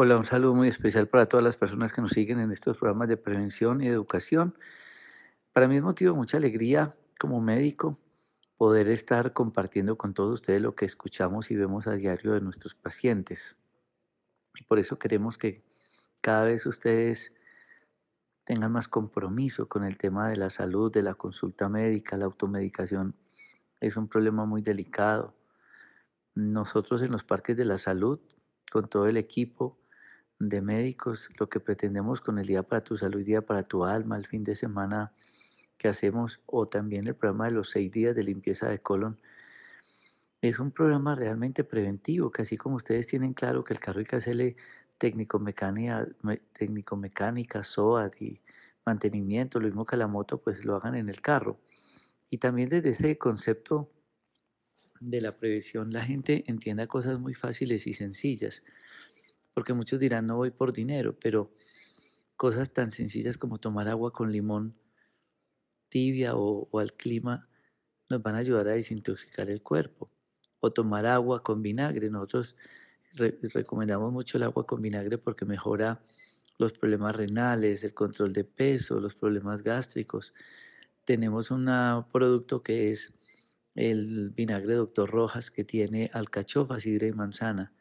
un saludo muy especial para todas las personas que nos siguen en estos programas de prevención y educación. Para mí es motivo de mucha alegría como médico poder estar compartiendo con todos ustedes lo que escuchamos y vemos a diario de nuestros pacientes. Y por eso queremos que cada vez ustedes tengan más compromiso con el tema de la salud, de la consulta médica, la automedicación. Es un problema muy delicado. Nosotros en los parques de la salud, con todo el equipo de médicos, lo que pretendemos con el Día para tu Salud, Día para tu Alma, el fin de semana que hacemos, o también el programa de los seis días de limpieza de colon, es un programa realmente preventivo, que así como ustedes tienen claro que el carro hay que hacerle técnico-mecánica, técnico-mecánica, SOAT y mantenimiento, lo mismo que la moto, pues lo hagan en el carro. Y también desde ese concepto de la prevención la gente entienda cosas muy fáciles y sencillas, porque muchos dirán no voy por dinero, pero cosas tan sencillas como tomar agua con limón tibia o, al clima nos van a ayudar a desintoxicar el cuerpo. O tomar agua con vinagre. Nosotros recomendamos mucho el agua con vinagre porque mejora los problemas renales, el control de peso, los problemas gástricos. Tenemos un producto que es el vinagre Doctor Rojas que tiene alcachofa, sidra y manzana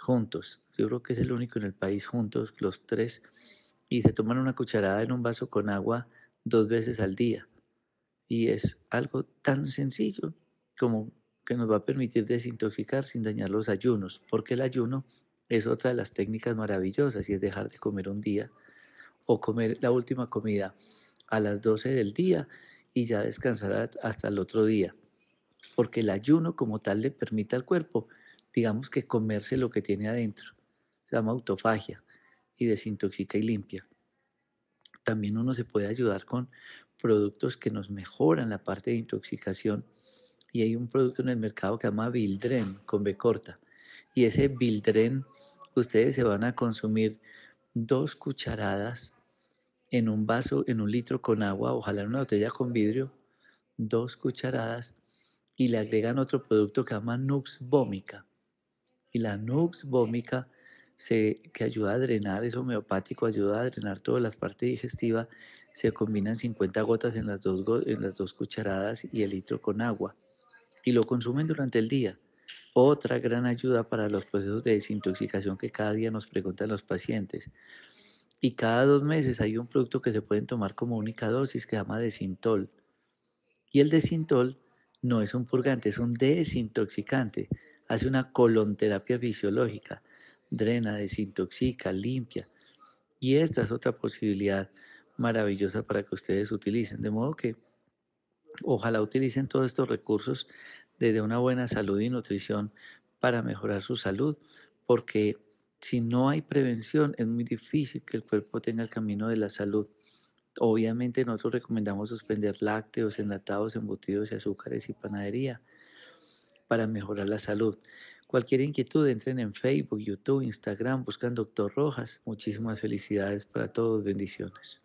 juntos. Yo creo que es el único en el país juntos, los tres. Y se toman una cucharada en un vaso con agua dos veces al día. Y es algo tan sencillo como que nos va a permitir desintoxicar sin dañar los ayunos, porque el ayuno es otra de las técnicas maravillosas y es dejar de comer un día o comer la última comida a las 12 del día y ya descansar hasta el otro día, porque el ayuno como tal le permite al cuerpo, digamos que comerse lo que tiene adentro, se llama autofagia y desintoxica y limpia también uno se puede ayudar con productos que nos mejoran la parte de intoxicación. Y hay un producto en el mercado que se llama Bildren con B corta. Y ese Bildren, ustedes se van a consumir dos cucharadas en un vaso, en un litro con agua, ojalá en una botella con vidrio, dos cucharadas y le agregan otro producto que se llama Nux Vómica. Y la Nux Vómica que ayuda a drenar, es homeopático, ayuda a drenar todas las partes digestivas, se combinan 50 gotas en las, dos, en las dos cucharadas y el litro con agua y lo consumen durante el día. Otra gran ayuda para los procesos de desintoxicación que cada día nos preguntan los pacientes. Y cada dos meses hay un producto que se pueden tomar como única dosis que se llama Desintol. Y el Desintol no es un purgante, es un desintoxicante. Hace una colonterapia fisiológica drena, desintoxica, limpia. Y esta es otra posibilidad maravillosa para que ustedes utilicen. De modo que ojalá utilicen todos estos recursos desde una buena salud y nutrición para mejorar su salud, porque si no hay prevención es muy difícil que el cuerpo tenga el camino de la salud. Obviamente nosotros recomendamos suspender lácteos, enlatados, embutidos y azúcares y panadería para mejorar la salud. Cualquier inquietud, entren en Facebook, YouTube, Instagram, buscan Doctor Rojas. Muchísimas felicidades para todos, bendiciones.